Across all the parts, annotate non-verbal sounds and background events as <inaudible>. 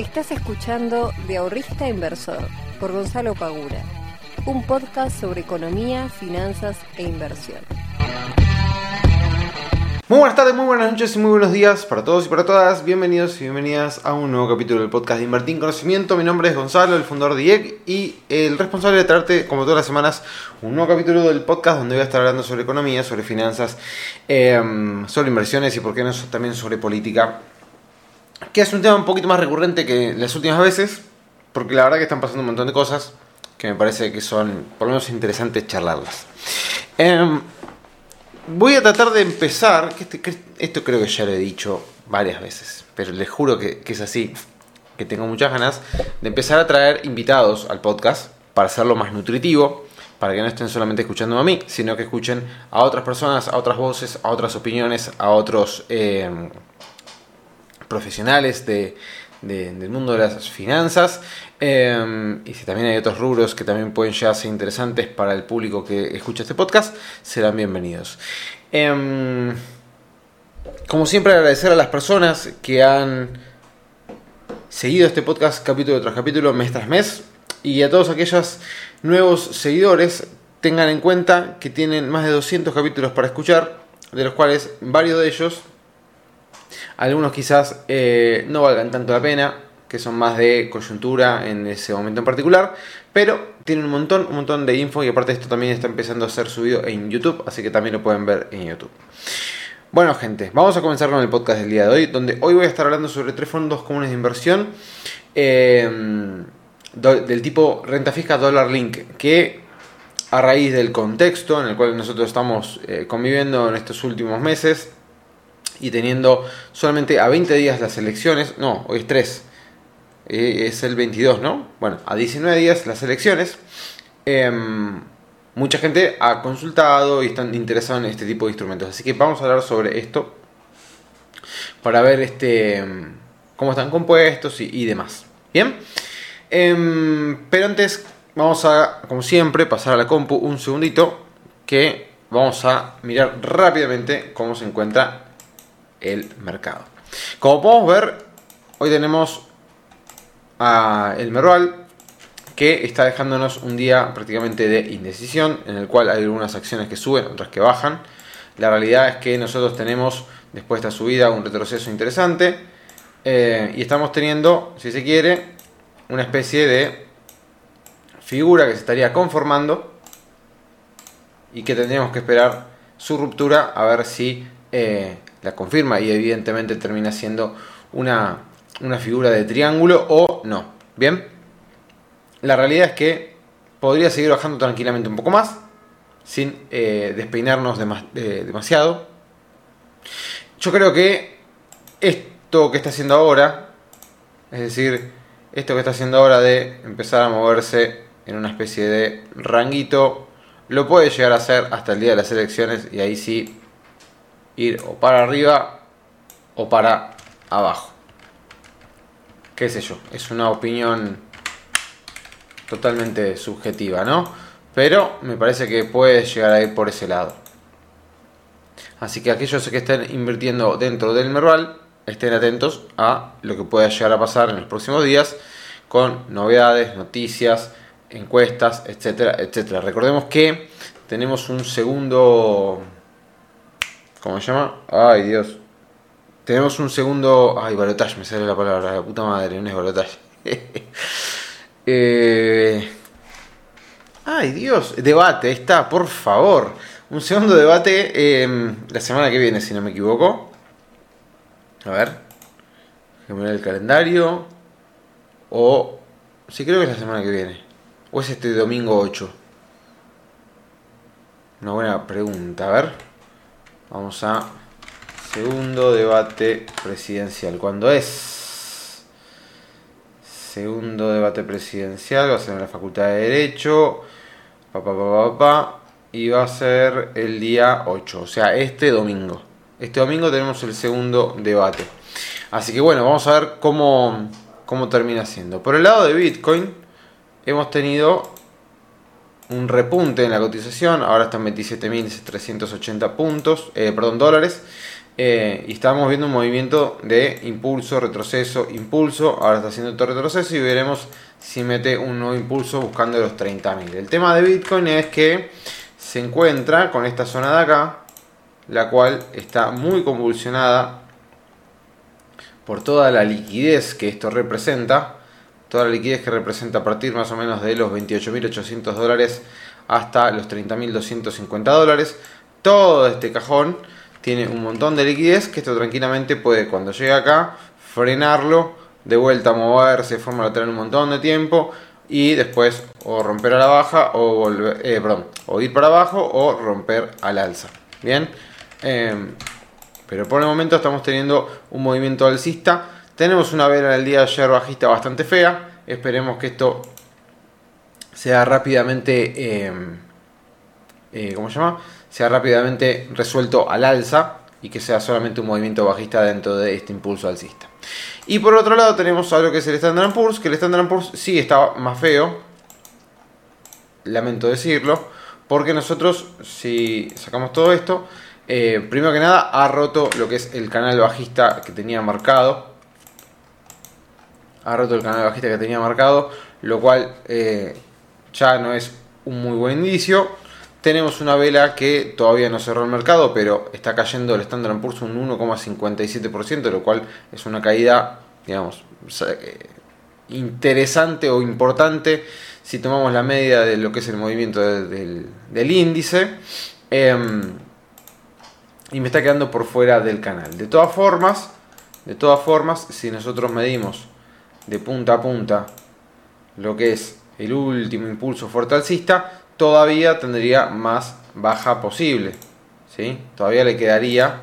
Estás escuchando De Ahorrista Inversor por Gonzalo Pagura, un podcast sobre economía, finanzas e inversión. Muy buenas tardes, muy buenas noches y muy buenos días para todos y para todas. Bienvenidos y bienvenidas a un nuevo capítulo del podcast de Invertir en Conocimiento. Mi nombre es Gonzalo, el fundador de IEC y el responsable de traerte, como todas las semanas, un nuevo capítulo del podcast donde voy a estar hablando sobre economía, sobre finanzas, em, sobre inversiones y, por qué no, también sobre política. Que es un tema un poquito más recurrente que las últimas veces, porque la verdad que están pasando un montón de cosas que me parece que son, por lo menos, interesantes charlarlas. Em, Voy a tratar de empezar, este, esto creo que ya lo he dicho varias veces, pero les juro que, es así, que tengo muchas ganas de empezar a traer invitados al podcast para hacerlo más nutritivo, para que no estén solamente escuchando a mí, sino que escuchen a otras personas, a otras voces, a otras opiniones, a otros eh, profesionales de, del mundo de las finanzas. Em, y si también hay otros rubros que también pueden llegar a ser interesantes para el público que escucha este podcast, serán bienvenidos. Em, como siempre, agradecer a las personas que han seguido este podcast capítulo tras capítulo, mes tras mes. Y a todos aquellos nuevos seguidores, tengan en cuenta que tienen más de 200 capítulos para escuchar, de los cuales varios de ellos algunos quizás eh, no valgan tanto la pena, que son más de coyuntura en ese momento en particular, pero tienen un montón, un montón de info y aparte esto también está empezando a ser subido en YouTube, así que también lo pueden ver en YouTube. Bueno gente, vamos a comenzar con el podcast del día de hoy, donde hoy voy a estar hablando sobre tres fondos comunes de inversión em, del tipo renta fija dólar link, que a raíz del contexto en el cual nosotros estamos eh, conviviendo en estos últimos meses, y teniendo solamente a 20 días las elecciones, no, hoy es 3, eh, es el 22, ¿no? Bueno, a 19 días las elecciones, em, mucha gente ha consultado y están interesados en este tipo de instrumentos, así que vamos a hablar sobre esto para ver este cómo están compuestos y, demás. Bien, em, pero antes vamos a, como siempre, pasar a la compu un segundito que vamos a mirar rápidamente cómo se encuentra el mercado. Como podemos ver, hoy tenemos a el Merval que está dejándonos un día prácticamente de indecisión, en el cual hay algunas acciones que suben, otras que bajan. La realidad es que nosotros tenemos, después de esta subida, un retroceso interesante eh, y estamos teniendo, si se quiere, una especie de figura que se estaría conformando y que tendríamos que esperar su ruptura a ver si eh, la confirma y evidentemente termina siendo una, figura de triángulo o no. Bien, la realidad es que podría seguir bajando tranquilamente un poco más sin eh, despeinarnos demasiado. Yo creo que esto que está haciendo ahora, es decir, esto que está haciendo ahora de empezar a moverse en una especie de ranguito, lo puede llegar a hacer hasta el día de las elecciones y ahí sí ir o para arriba o para abajo. Qué sé yo, es una opinión totalmente subjetiva, ¿no? Pero me parece que puede llegar a ir por ese lado. Así que aquellos que estén invirtiendo dentro del Merval, estén atentos a lo que pueda llegar a pasar en los próximos días con novedades, noticias, encuestas, etcétera, etcétera. Recordemos que tenemos un segundo ¿Cómo se llama? Ay, Dios. Tenemos un segundo. Ay, balotage, me sale la palabra, la puta madre, no es balotage. <laughs> Eh, ay, Dios. Debate, está, por favor. Un segundo debate em, la semana que viene, si no me equivoco. A ver. Déjame el calendario. O. Sí, creo que es la semana que viene. ¿O es este domingo 8? Una buena pregunta, a ver. Vamos a segundo debate presidencial. ¿Cuándo es? Segundo debate presidencial va a ser en la Facultad de Derecho. y va a ser el día 8, o sea, este domingo. Este domingo tenemos el segundo debate. Así que bueno, vamos a ver cómo, cómo termina siendo. Por el lado de Bitcoin, hemos tenido un repunte en la cotización, ahora están 27.380 puntos, eh, perdón, dólares. Eh, y estamos viendo un movimiento de impulso, retroceso, impulso. Ahora está haciendo otro retroceso y veremos si mete un nuevo impulso buscando los 30.000. El tema de Bitcoin es que se encuentra con esta zona de acá, la cual está muy convulsionada por toda la liquidez que esto representa. Toda la liquidez que representa a partir más o menos de los 28.800 dólares hasta los 30.250 dólares. Todo este cajón tiene un montón de liquidez que esto tranquilamente puede cuando llegue acá frenarlo, de vuelta moverse de forma lateral un montón de tiempo y después o romper a la baja o volver, eh, perdón, o ir para abajo o romper al alza. Bien, em, pero por el momento estamos teniendo un movimiento alcista. Tenemos una vela del día de ayer bajista bastante fea. Esperemos que esto sea rápidamente, em, eh, ¿cómo se llama? sea rápidamente resuelto al alza y que sea solamente un movimiento bajista dentro de este impulso alcista. Y por otro lado tenemos algo que es el Standard Poor's, que el Standard Poor's sí está más feo, lamento decirlo, porque nosotros si sacamos todo esto, eh, primero que nada ha roto lo que es el canal bajista que tenía marcado, ha roto el canal bajista que tenía marcado, lo cual eh, ya no es un muy buen indicio. Tenemos una vela que todavía no cerró el mercado, pero está cayendo el Standard Poor's un 1,57%, lo cual es una caída, digamos, eh, interesante o importante si tomamos la media de lo que es el movimiento del, índice. Em, y me está quedando por fuera del canal. De todas formas, de todas formas, si nosotros medimos de punta a punta lo que es el último impulso fuerte alcista, todavía tendría más baja posible. ¿sí? Todavía le quedaría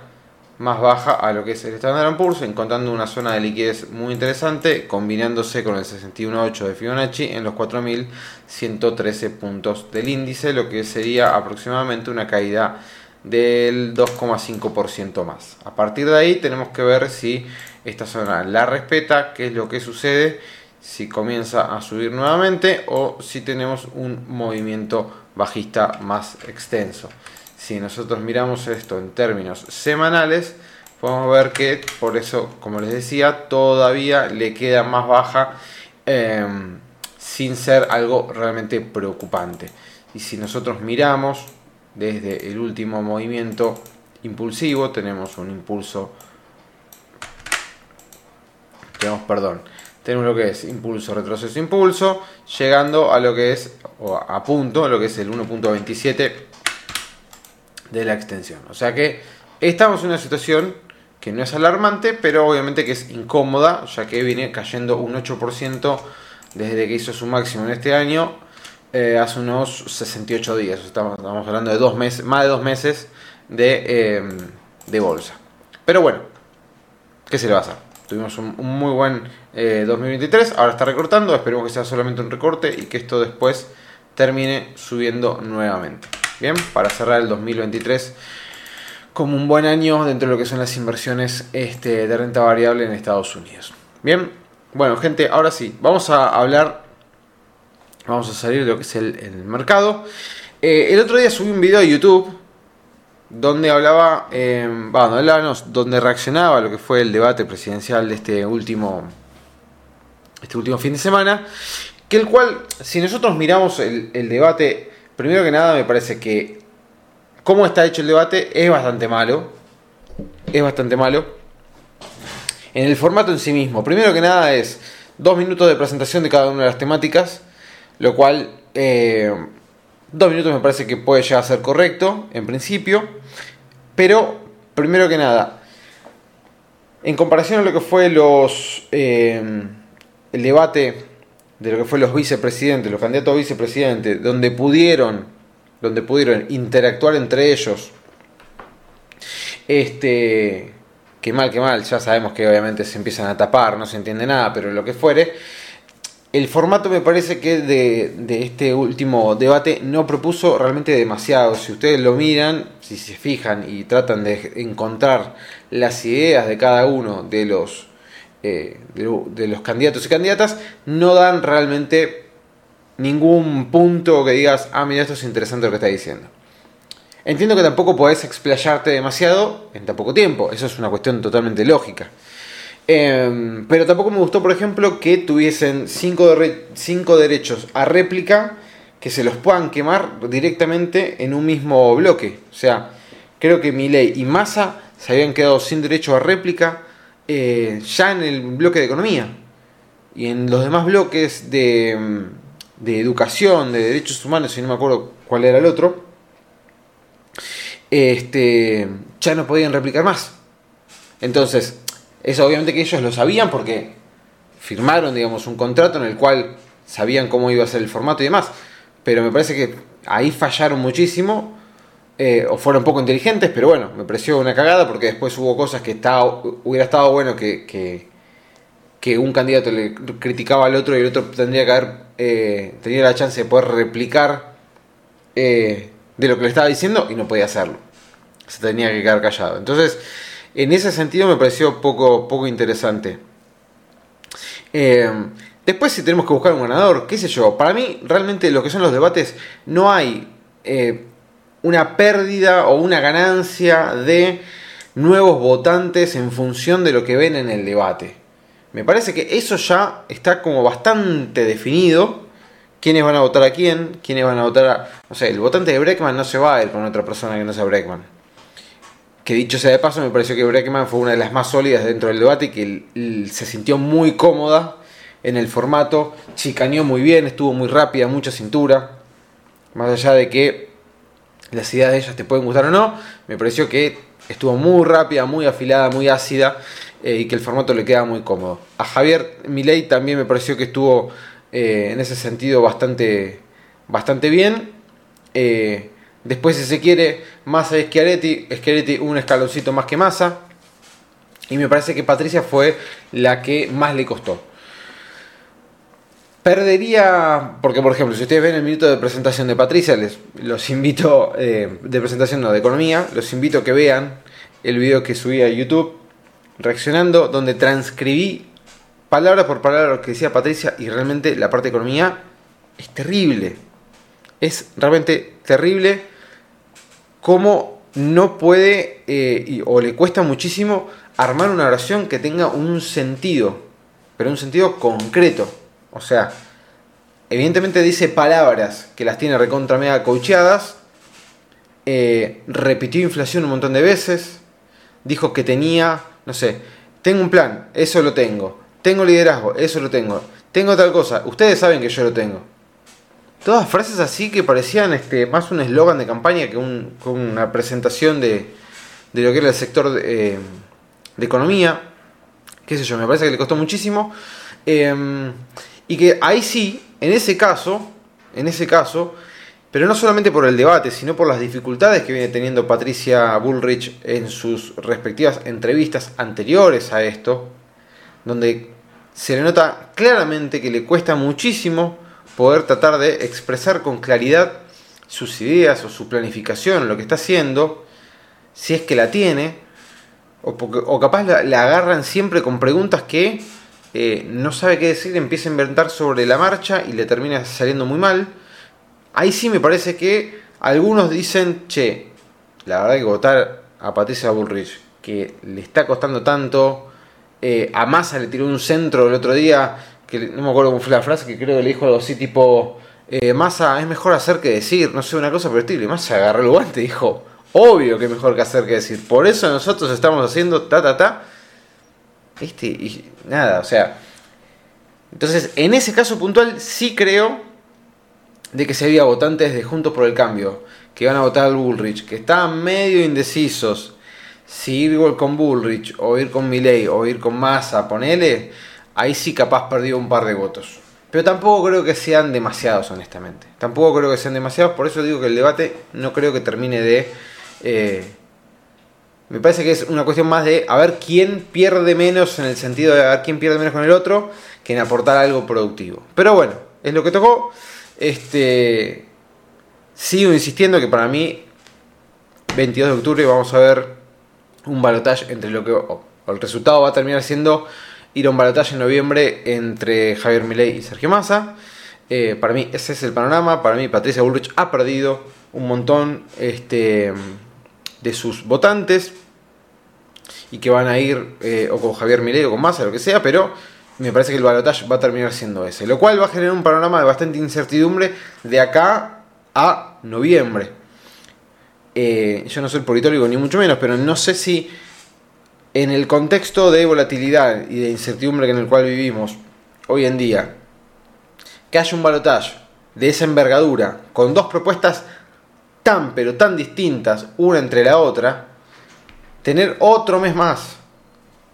más baja a lo que es el Standard Poor's, encontrando una zona de liquidez muy interesante, combinándose con el 61.8 de Fibonacci en los 4.113 puntos del índice, lo que sería aproximadamente una caída del 2,5% más. A partir de ahí tenemos que ver si esta zona la respeta, qué es lo que sucede si comienza a subir nuevamente o si tenemos un movimiento bajista más extenso. Si nosotros miramos esto en términos semanales, podemos ver que por eso, como les decía, todavía le queda más baja em, sin ser algo realmente preocupante. Y si nosotros miramos desde el último movimiento impulsivo, tenemos un impulso, tenemos, perdón, tenemos lo que es impulso, retroceso, impulso, llegando a lo que es, o a punto, lo que es el 1.27 de la extensión. O sea que estamos en una situación que no es alarmante, pero obviamente que es incómoda, ya que viene cayendo un 8% desde que hizo su máximo en este año, eh, hace unos 68 días. Estamos, hablando de dos meses, más de dos meses de, eh, de bolsa. Pero bueno, ¿qué se le va a hacer? Tuvimos un, muy buen 2023, eh, ahora está recortando, esperemos que sea solamente un recorte y que esto después termine subiendo nuevamente. Bien, para cerrar el 2023 como un buen año dentro de lo que son las inversiones este, de renta variable en Estados Unidos. Bien, bueno gente, ahora sí, vamos a hablar, vamos a salir de lo que es el, mercado. Eh, el otro día subí un video a YouTube donde hablaba, eh, bueno, donde reaccionaba a lo que fue el debate presidencial de este último, este último fin de semana, que el cual, si nosotros miramos el, el debate, primero que nada me parece que cómo está hecho el debate es bastante malo, es bastante malo. En el formato en sí mismo, primero que nada es dos minutos de presentación de cada una de las temáticas, lo cual eh, Dos minutos me parece que puede llegar a ser correcto, en principio. Pero, primero que nada, en comparación a lo que fue los eh, el debate de lo que fue los vicepresidentes, los candidatos a vicepresidentes, donde pudieron, donde pudieron interactuar entre ellos, este, que mal, que mal, ya sabemos que obviamente se empiezan a tapar, no se entiende nada, pero lo que fuere, el formato me parece que de, este último debate no propuso realmente demasiado. Si ustedes lo miran, si se fijan y tratan de encontrar las ideas de cada uno de los, eh, de, los candidatos y candidatas, no dan realmente ningún punto que digas, ah, mira, esto es interesante lo que está diciendo. Entiendo que tampoco podés explayarte demasiado en tan poco tiempo, eso es una cuestión totalmente lógica. Em, pero tampoco me gustó, por ejemplo, que tuviesen cinco, cinco derechos a réplica que se los puedan quemar directamente en un mismo bloque. O sea, creo que Milei y Massa se habían quedado sin derecho a réplica eh, ya en el bloque de economía. Y en los demás bloques de, de educación, de derechos humanos, y no me acuerdo cuál era el otro, este, ya no podían replicar más. Entonces, eso obviamente que ellos lo sabían porque firmaron, digamos, un contrato en el cual sabían cómo iba a ser el formato y demás. Pero me parece que ahí fallaron muchísimo. Eh, o fueron poco inteligentes, pero bueno, me pareció una cagada porque después hubo cosas que hubiera estado bueno que, que, un candidato le criticaba al otro y el otro tendría que haber eh, la chance de poder replicar eh, de lo que le estaba diciendo y no podía hacerlo. Se tenía que quedar callado. Entonces, en ese sentido me pareció poco, poco interesante. Eh, después si tenemos que buscar un ganador, qué sé yo, para mí realmente lo que son los debates no hay eh, una pérdida o una ganancia de nuevos votantes en función de lo que ven en el debate. Me parece que eso ya está como bastante definido. Quiénes van a votar a quién, quiénes van a votar a... No sé, el votante de Breckman no se va a ir con otra persona que no sea Breckman que dicho sea de paso, me pareció que Breckman fue una de las más sólidas dentro del debate y que se sintió muy cómoda en el formato, chicaneó muy bien, estuvo muy rápida, mucha cintura, más allá de que las ideas de ellas te pueden gustar o no, me pareció que estuvo muy rápida, muy afilada, muy ácida eh, y que el formato le queda muy cómodo. A Javier Milei también me pareció que estuvo eh, en ese sentido bastante, bastante bien. Eh, Después, si se quiere, Massa y Schiaretti. Schiaretti un escaloncito más que Massa. Y me parece que Patricia fue la que más le costó. Perdería, porque por ejemplo, si ustedes ven el minuto de presentación de Patricia, les los invito, eh, de presentación no, de economía, los invito a que vean el video que subí a YouTube reaccionando, donde transcribí palabra por palabra lo que decía Patricia y realmente la parte de economía es terrible. Es realmente terrible cómo no puede eh, o le cuesta muchísimo armar una oración que tenga un sentido, pero un sentido concreto. O sea, evidentemente dice palabras que las tiene recontra mega coacheadas, eh, repitió inflación un montón de veces, dijo que tenía, no sé, tengo un plan, eso lo tengo, tengo liderazgo, eso lo tengo, tengo tal cosa, ustedes saben que yo lo tengo. Todas frases así que parecían este, más un eslogan de campaña que una presentación de, lo que era el sector de, eh, economía. Qué sé yo, me parece que le costó muchísimo. Em, y que ahí sí, en ese caso, en ese caso, pero no solamente por el debate, sino por las dificultades que viene teniendo Patricia Bullrich en sus respectivas entrevistas anteriores a esto, donde se le nota claramente que le cuesta muchísimo poder tratar de expresar con claridad sus ideas o su planificación, lo que está haciendo, si es que la tiene, o, capaz la, agarran siempre con preguntas que eh, no sabe qué decir, empieza a inventar sobre la marcha y le termina saliendo muy mal. Ahí sí me parece que algunos dicen, che, la verdad que votar a Patricia Bullrich, que le está costando tanto, eh, a Massa le tiró un centro el otro día que no me acuerdo cómo fue la frase, que creo que le dijo algo así tipo, eh, Massa, es mejor hacer que decir, no sé, una cosa pero estilo. Y Massa agarró el guante y dijo, obvio que es mejor que hacer que decir. Por eso nosotros estamos haciendo ta, ta, ta. Este, y nada, o sea. Entonces, en ese caso puntual, sí creo de que se había votantes de Juntos por el Cambio que iban a votar al Bullrich, que estaban medio indecisos si ir con Bullrich o ir con Milley o ir con Massa, ponele ahí sí capaz perdió un par de votos. Pero tampoco creo que sean demasiados, honestamente. Tampoco creo que sean demasiados, por eso digo que el debate no creo que termine de... Eh, me parece que es una cuestión más de a ver quién pierde menos en el sentido de a ver quién pierde menos con el otro que en aportar algo productivo. Pero bueno, es lo que tocó. Este, sigo insistiendo que para mí 22 de octubre vamos a ver un balotaje entre lo que o el resultado va a terminar siendo ir a un balotaje en noviembre entre Javier Milei y Sergio Massa. Eh, para mí ese es el panorama. Para mí Patricia Bullrich ha perdido un montón este, de sus votantes y que van a ir eh, o con Javier Milei o con Massa, lo que sea, pero me parece que el balotaje va a terminar siendo ese, lo cual va a generar un panorama de bastante incertidumbre de acá a noviembre. Eh, yo no soy politólogo ni mucho menos, pero no sé si en el contexto de volatilidad y de incertidumbre en el cual vivimos hoy en día, que haya un balotaje de esa envergadura, con dos propuestas tan pero tan distintas una entre la otra, tener otro mes más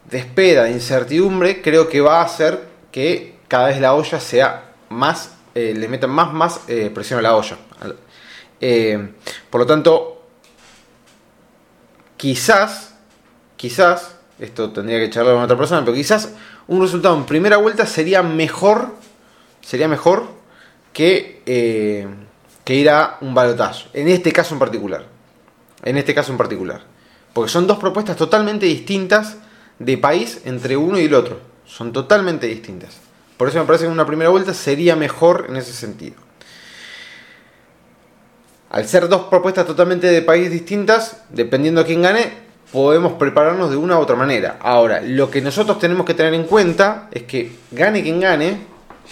de espera, de incertidumbre, creo que va a hacer que cada vez la olla sea más, eh, le metan más, más eh, presión a la olla. Eh, por lo tanto, quizás, quizás, esto tendría que charlar con otra persona, pero quizás un resultado en primera vuelta sería mejor, sería mejor que, que ir a un balotaje. En este caso en particular. En este caso en particular. Porque son dos propuestas totalmente distintas de país entre uno y el otro. Son totalmente distintas. Por eso me parece que en una primera vuelta sería mejor en ese sentido. Al ser dos propuestas totalmente de país distintas, dependiendo a quién gane, podemos prepararnos de una u otra manera. Ahora, lo que nosotros tenemos que tener en cuenta es que gane quien gane,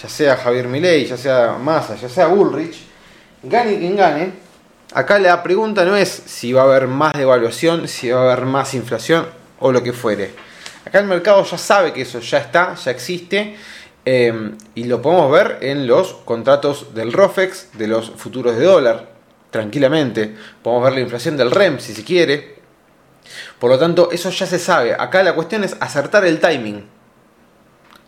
ya sea Javier Milei, ya sea Massa, ya sea Bullrich, gane quien gane, Acá la pregunta no es si va a haber más devaluación, si va a haber más inflación o lo que fuere. Acá el mercado ya sabe que eso ya está, ya existe em, y lo podemos ver en los contratos del ROFEX, de los futuros de dólar, tranquilamente. Podemos ver la inflación del REM si se quiere. Por lo tanto, eso ya se sabe. Acá la cuestión es acertar el timing.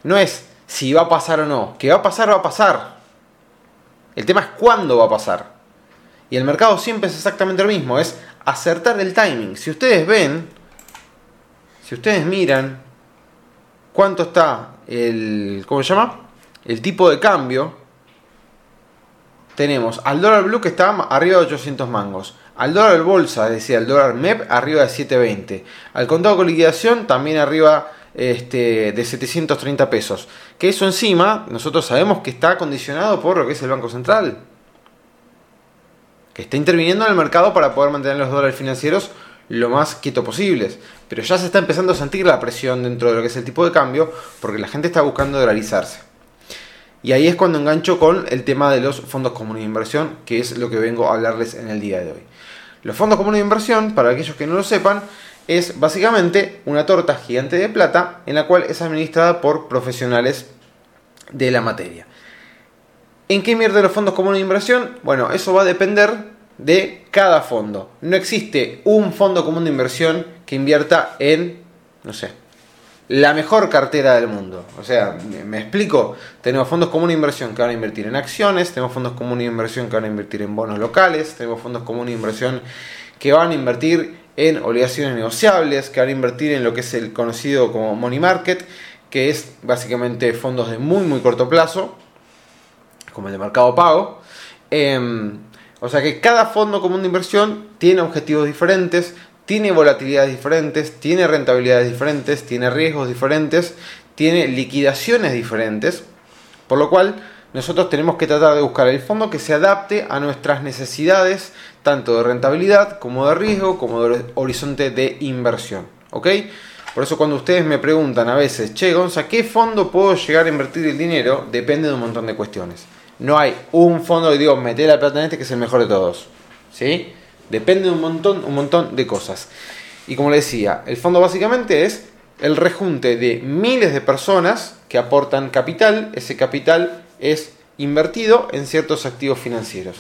No es si va a pasar o no. Que va a pasar, va a pasar. El tema es cuándo va a pasar. Y el mercado siempre es exactamente lo mismo, es acertar el timing. Si ustedes ven, si ustedes miran cuánto está el, ¿cómo se llama? El tipo de cambio, tenemos al dólar blue que está arriba de 800 mangos, al dólar bolsa, es decir, al dólar MEP arriba de 720, al contado con liquidación también arriba este, de 730 pesos, que eso encima nosotros sabemos que está condicionado por lo que es el Banco Central que está interviniendo en el mercado para poder mantener los dólares financieros lo más quieto posibles. Pero ya se está empezando a sentir la presión dentro de lo que es el tipo de cambio porque la gente está buscando dolarizarse. Y ahí es cuando engancho con el tema de los fondos comunes de inversión, que es lo que vengo a hablarles en el día de hoy. Los fondos comunes de inversión, para aquellos que no lo sepan, es básicamente una torta gigante de plata en la cual es administrada por profesionales de la materia. ¿En qué invierte los fondos comunes de inversión? Bueno, eso va a depender de cada fondo. No existe un fondo común de inversión que invierta en, no sé, la mejor cartera del mundo. O sea, me explico, tenemos fondos comunes de inversión que van a invertir en acciones, tenemos fondos comunes de inversión que van a invertir en bonos locales, tenemos fondos comunes de inversión que van a invertir en obligaciones negociables, que van a invertir en lo que es el conocido como money market, que es básicamente fondos de muy muy corto plazo como el de mercado pago. Em, o sea que cada fondo común de inversión tiene objetivos diferentes, tiene volatilidades diferentes, tiene rentabilidades diferentes, tiene riesgos diferentes, tiene liquidaciones diferentes, por lo cual nosotros tenemos que tratar de buscar el fondo que se adapte a nuestras necesidades, tanto de rentabilidad como de riesgo, como de horizonte de inversión. ¿Ok? Por eso cuando ustedes me preguntan a veces, che, Gonza, ¿qué fondo puedo llegar a invertir el dinero? Depende de un montón de cuestiones. No hay un fondo que digo, meter la plata en este que es el mejor de todos. ¿Sí? Depende de un montón, un montón de cosas. Y como le decía, el fondo básicamente es el rejunte de miles de personas que aportan capital. Ese capital es invertido en ciertos activos financieros.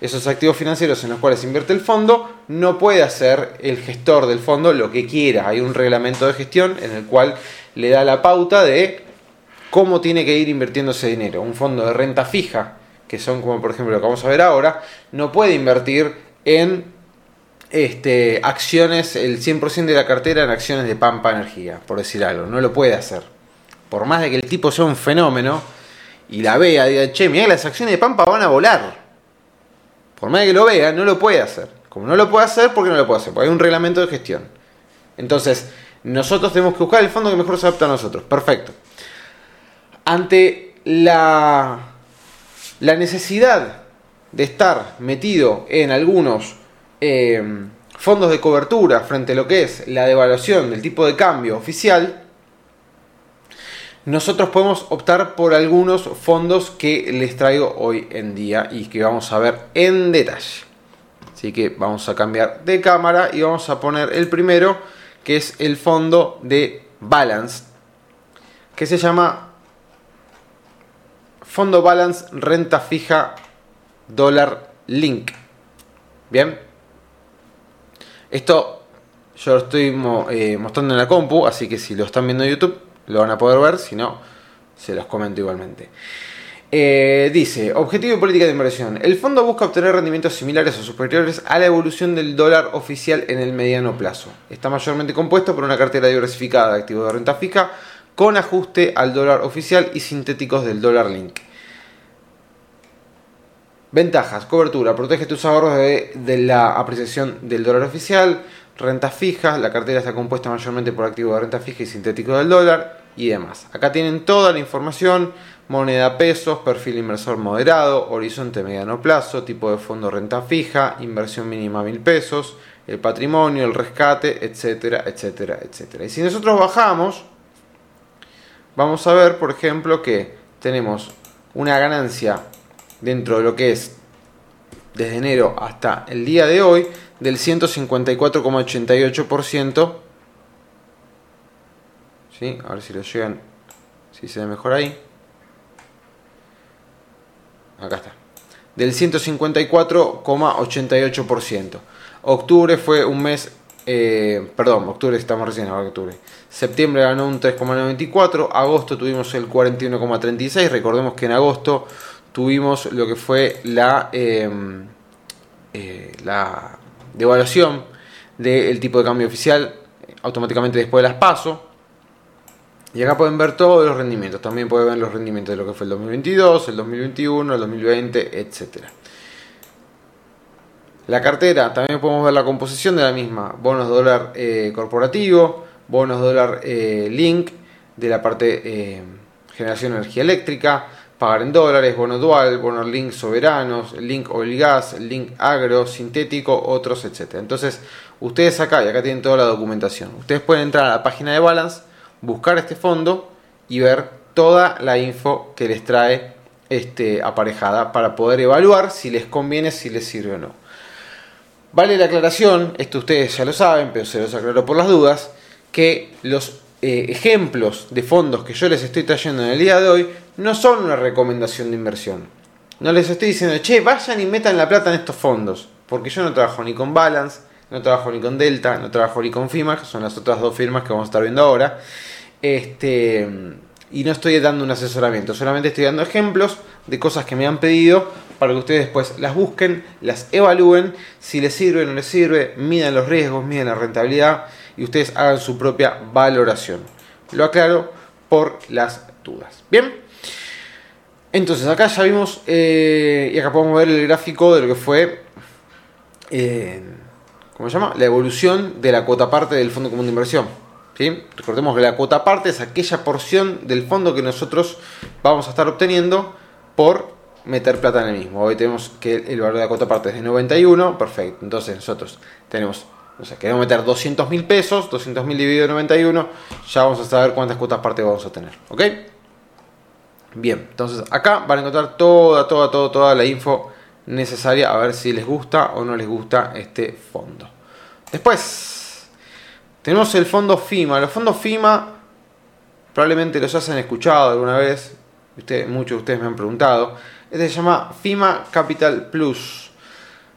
Esos activos financieros en los cuales invierte el fondo, no puede hacer el gestor del fondo lo que quiera. Hay un reglamento de gestión en el cual le da la pauta de cómo tiene que ir invirtiendo ese dinero. Un fondo de renta fija, que son como por ejemplo lo que vamos a ver ahora, no puede invertir en este, acciones, el 100% de la cartera en acciones de Pampa Energía, por decir algo. No lo puede hacer. Por más de que el tipo sea un fenómeno y la vea, diga, che, mira, las acciones de Pampa van a volar. Por más de que lo vea, no lo puede hacer. Como no lo puede hacer, ¿por qué no lo puede hacer? Porque hay un reglamento de gestión. Entonces, nosotros tenemos que buscar el fondo que mejor se adapta a nosotros. Perfecto ante la, la necesidad de estar metido en algunos eh, fondos de cobertura frente a lo que es la devaluación del tipo de cambio oficial, nosotros podemos optar por algunos fondos que les traigo hoy en día y que vamos a ver en detalle. Así que vamos a cambiar de cámara y vamos a poner el primero, que es el fondo de Balance, que se llama Fondo Balance Renta Fija Dólar Link. Bien. Esto yo lo estoy eh, mostrando en la compu, así que si lo están viendo en YouTube lo van a poder ver, si no, se los comento igualmente. Eh, dice, objetivo de política de inversión. El fondo busca obtener rendimientos similares o superiores a la evolución del dólar oficial en el mediano plazo. Está mayormente compuesto por una cartera diversificada de activos de renta fija con ajuste al dólar oficial y sintéticos del dólar link. Ventajas, cobertura, protege tus ahorros de, la apreciación del dólar oficial, rentas fijas, la cartera está compuesta mayormente por activos de renta fija y sintético del dólar y demás. Acá tienen toda la información, moneda pesos, perfil inversor moderado, horizonte mediano plazo, tipo de fondo renta fija, inversión mínima mil pesos, el patrimonio, el rescate, etcétera, etcétera, etcétera. Y si nosotros bajamos, vamos a ver, por ejemplo, que tenemos una ganancia dentro de lo que es desde enero hasta el día de hoy del 154,88%. ¿Sí? A ver si lo llegan, si se ve mejor ahí. Acá está. Del 154,88%. Octubre fue un mes, eh, perdón, octubre estamos recién, ahora octubre. Septiembre ganó un 3,94, agosto tuvimos el 41,36, recordemos que en agosto tuvimos lo que fue la, eh, eh, la devaluación del tipo de cambio oficial automáticamente después de las PASO. Y acá pueden ver todos los rendimientos. También pueden ver los rendimientos de lo que fue el 2022, el 2021, el 2020, etc. La cartera, también podemos ver la composición de la misma. Bonos dólar eh, corporativo, bonos dólar eh, link de la parte generación de energía eléctrica, pagar en dólares, bono dual, bono link soberanos, link oil gas, link agro, sintético, otros, etc. Entonces, ustedes acá, y acá tienen toda la documentación, ustedes pueden entrar a la página de Balance, buscar este fondo y ver toda la info que les trae este, aparejada para poder evaluar si les conviene, si les sirve o no. Vale la aclaración, esto ustedes ya lo saben, pero se los aclaro por las dudas, que los eh, ejemplos de fondos que yo les estoy trayendo en el día de hoy no son una recomendación de inversión. No les estoy diciendo, che, vayan y metan la plata en estos fondos, porque yo no trabajo ni con Balance, no trabajo ni con Delta, no trabajo ni con FIMA, que son las otras dos firmas que vamos a estar viendo ahora. Este, y no estoy dando un asesoramiento, solamente estoy dando ejemplos de cosas que me han pedido para que ustedes después las busquen, las evalúen, si les sirve o no les sirve, midan los riesgos, midan la rentabilidad y ustedes hagan su propia valoración. Lo aclaro por las dudas. Bien, entonces acá ya vimos eh, y acá podemos ver el gráfico de lo que fue, eh, ¿cómo se llama? La evolución de la cuota parte del Fondo Común de Inversión. ¿sí? Recordemos que la cuota parte es aquella porción del fondo que nosotros vamos a estar obteniendo por meter plata en el mismo. Hoy tenemos que el valor de la cuota parte es de 91, perfecto. Entonces nosotros tenemos, o sea, queremos meter 200 mil pesos, 200 mil dividido en 91, ya vamos a saber cuántas cuotas parte vamos a tener. ¿Ok? Bien, entonces acá van a encontrar toda, toda, toda, toda la info necesaria a ver si les gusta o no les gusta este fondo. Después, tenemos el fondo FIMA. Los fondos FIMA probablemente los hayan escuchado alguna vez. muchos de ustedes me han preguntado. Este se llama FIMA Capital Plus.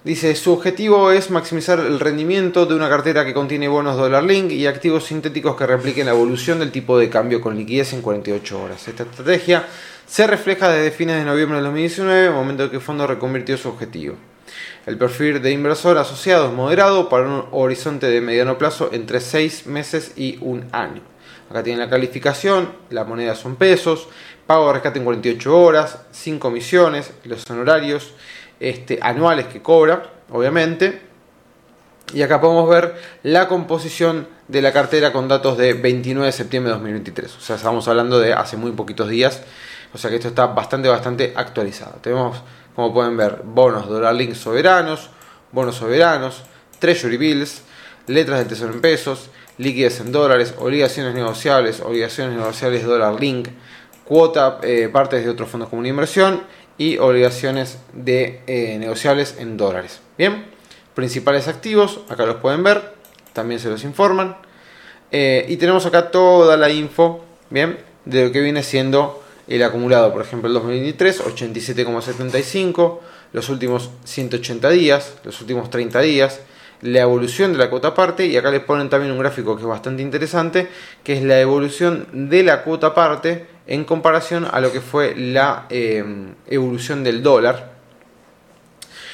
Dice, su objetivo es maximizar el rendimiento de una cartera que contiene bonos dólar link y activos sintéticos que repliquen la evolución del tipo de cambio con liquidez en 48 horas. Esta estrategia se refleja desde fines de noviembre del 2019, momento en que el fondo reconvirtió su objetivo. El perfil de inversor asociado es moderado para un horizonte de mediano plazo entre 6 meses y un año. Acá tienen la calificación, la moneda son pesos, pago de rescate en 48 horas, sin comisiones, los honorarios este, anuales que cobra, obviamente. Y acá podemos ver la composición de la cartera con datos de 29 de septiembre de 2023. O sea, estamos hablando de hace muy poquitos días. O sea que esto está bastante, bastante actualizado. Tenemos como pueden ver, bonos dólar link soberanos, bonos soberanos, treasury bills, letras del tesoro en pesos, líquidas en dólares, obligaciones negociables, obligaciones negociables dólar link, cuota, eh, partes de otros fondos comunes de inversión y obligaciones de eh, negociables en dólares. Bien, principales activos, acá los pueden ver, también se los informan. Eh, y tenemos acá toda la info, bien, de lo que viene siendo el acumulado, por ejemplo, el 2023, 87,75, los últimos 180 días, los últimos 30 días, la evolución de la cuota parte, y acá les ponen también un gráfico que es bastante interesante, que es la evolución de la cuota parte en comparación a lo que fue la em, evolución del dólar,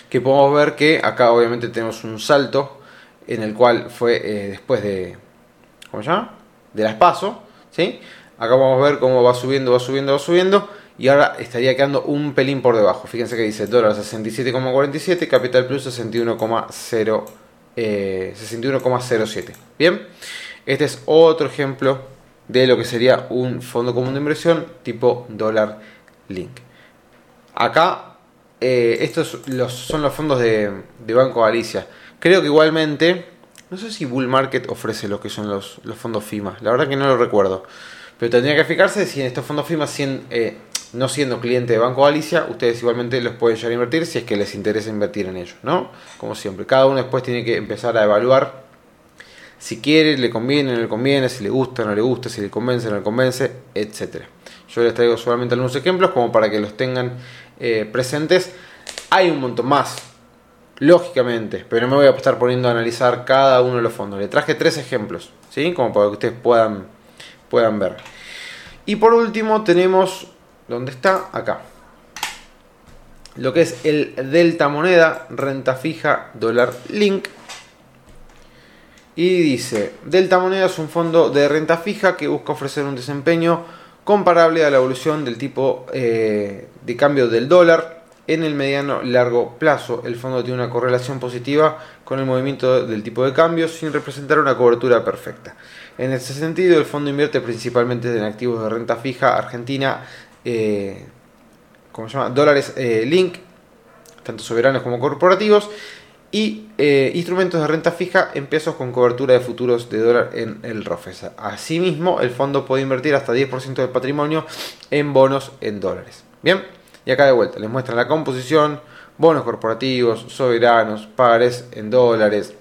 que podemos ver que acá obviamente tenemos un salto en el cual fue eh, después de, ¿cómo se llama? De las paso, ¿sí? Acá vamos a ver cómo va subiendo, va subiendo, va subiendo. Y ahora estaría quedando un pelín por debajo. Fíjense que dice dólar 67,47, Capital Plus 61,0, 61,07. Eh, Bien, este es otro ejemplo de lo que sería un fondo común de inversión tipo dólar link. Acá, eh, estos son los fondos de, de, Banco Galicia. Creo que igualmente, no sé si Bull Market ofrece lo que son los, los fondos FIMA. La verdad que no lo recuerdo. Pero tendría que fijarse si en estos fondos FIMA, eh, no siendo cliente de Banco Galicia, ustedes igualmente los pueden llegar a invertir si es que les interesa invertir en ellos, ¿no? Como siempre, cada uno después tiene que empezar a evaluar si quiere, le conviene, no le conviene, si le gusta, no le gusta, si le convence, no le convence, etc. Yo les traigo solamente algunos ejemplos como para que los tengan eh, presentes. Hay un montón más, lógicamente, pero no me voy a estar poniendo a analizar cada uno de los fondos. Le traje tres ejemplos, ¿sí? Como para que ustedes puedan, puedan ver. Y por último tenemos, ¿dónde está? Acá. Lo que es el Delta Moneda, renta fija, dólar link. Y dice, Delta Moneda es un fondo de renta fija que busca ofrecer un desempeño comparable a la evolución del tipo eh, de cambio del dólar en el mediano largo plazo. El fondo tiene una correlación positiva con el movimiento del tipo de cambio sin representar una cobertura perfecta. En ese sentido, el fondo invierte principalmente en activos de renta fija argentina, eh, ¿cómo se llama? Dólares eh, Link, tanto soberanos como corporativos, y eh, instrumentos de renta fija en pesos con cobertura de futuros de dólar en el ROFES. Asimismo, el fondo puede invertir hasta 10% del patrimonio en bonos en dólares. Bien, y acá de vuelta les muestran la composición, bonos corporativos, soberanos, pares en dólares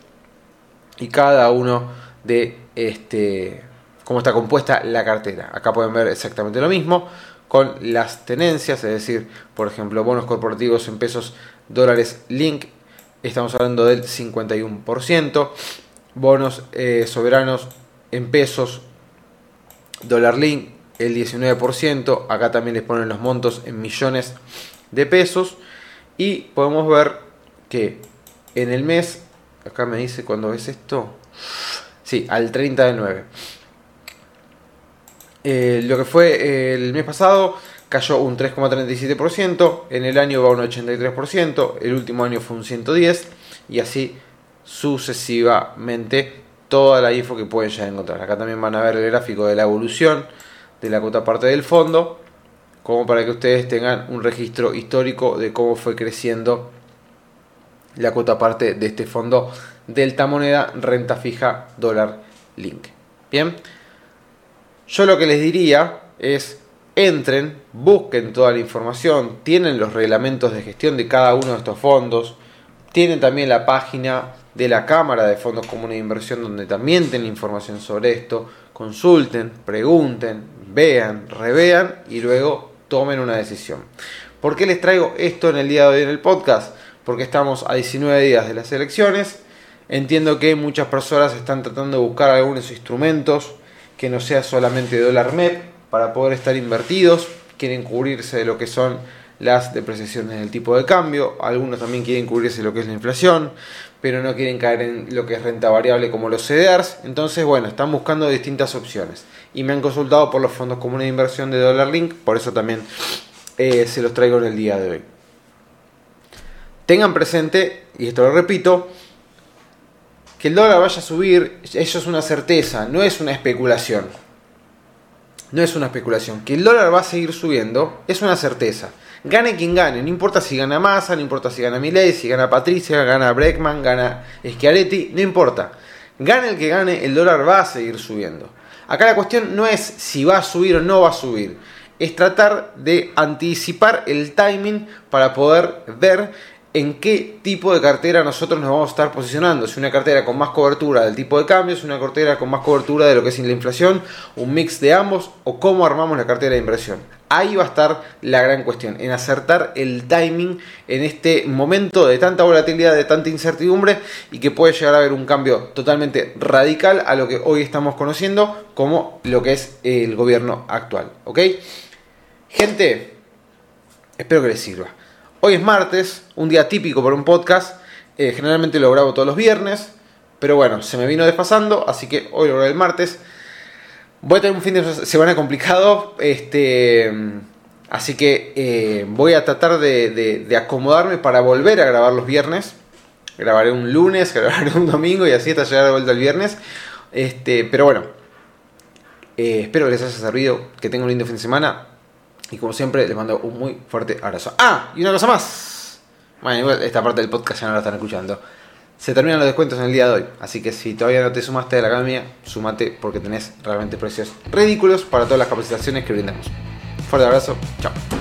y cada uno de este, cómo está compuesta la cartera. Acá pueden ver exactamente lo mismo con las tenencias, es decir, por ejemplo, bonos corporativos en pesos dólares link, estamos hablando del 51%, bonos eh, soberanos en pesos dólar link el 19%, acá también les ponen los montos en millones de pesos. Y podemos ver que en el mes, acá me dice cuando ves esto, Sí, al 30 de 9. Eh, lo que fue eh, el mes pasado cayó un 3,37%, en el año va un 83%, el último año fue un 110% y así sucesivamente toda la info que pueden ya encontrar. Acá también van a ver el gráfico de la evolución de la cuota parte del fondo, como para que ustedes tengan un registro histórico de cómo fue creciendo la cuota parte de este fondo Delta Moneda, renta fija, dólar link. Bien, yo lo que les diría es entren, busquen toda la información, tienen los reglamentos de gestión de cada uno de estos fondos, tienen también la página de la Cámara de Fondos Comunes de Inversión donde también tienen información sobre esto, consulten, pregunten, vean, revean y luego tomen una decisión. ¿Por qué les traigo esto en el día de hoy en el podcast? Porque estamos a 19 días de las elecciones Entiendo que muchas personas están tratando de buscar algunos instrumentos que no sea solamente dólar MEP para poder estar invertidos. Quieren cubrirse de lo que son las depreciaciones del tipo de cambio. Algunos también quieren cubrirse de lo que es la inflación, pero no quieren caer en lo que es renta variable como los CDRs. Entonces, bueno, están buscando distintas opciones. Y me han consultado por los fondos comunes de inversión de Dollar Link, por eso también eh, se los traigo en el día de hoy. Tengan presente, y esto lo repito, que el dólar vaya a subir, eso es una certeza, no es una especulación. No es una especulación. Que el dólar va a seguir subiendo es una certeza. Gane quien gane, no importa si gana Massa, no importa si gana Milei, si gana Patricia, gana Breckman, gana Schiaretti, no importa. Gane el que gane, el dólar va a seguir subiendo. Acá la cuestión no es si va a subir o no va a subir, es tratar de anticipar el timing para poder ver en qué tipo de cartera nosotros nos vamos a estar posicionando. Si una cartera con más cobertura del tipo de cambio, si una cartera con más cobertura de lo que es la inflación, un mix de ambos o cómo armamos la cartera de inversión. Ahí va a estar la gran cuestión, en acertar el timing en este momento de tanta volatilidad, de tanta incertidumbre y que puede llegar a haber un cambio totalmente radical a lo que hoy estamos conociendo como lo que es el gobierno actual. ¿Ok? Gente, espero que les sirva. Hoy es martes, un día típico para un podcast. Eh, generalmente lo grabo todos los viernes, pero bueno, se me vino desfasando, así que hoy lo grabo el martes. Voy a tener un fin de semana complicado, este, así que eh, voy a tratar de, acomodarme para volver a grabar los viernes. Grabaré un lunes, <laughs> grabaré un domingo y así hasta llegar de vuelta el viernes. Este, pero bueno, eh, espero que les haya servido, que tengan un lindo fin de semana. Y como siempre, les mando un muy fuerte abrazo. Ah, y una cosa más. Bueno, igual esta parte del podcast ya no la están escuchando. Se terminan los descuentos en el día de hoy. Así que si todavía no te sumaste a la academia, sumate porque tenés realmente precios ridículos para todas las capacitaciones que brindamos. Fuerte abrazo, chao.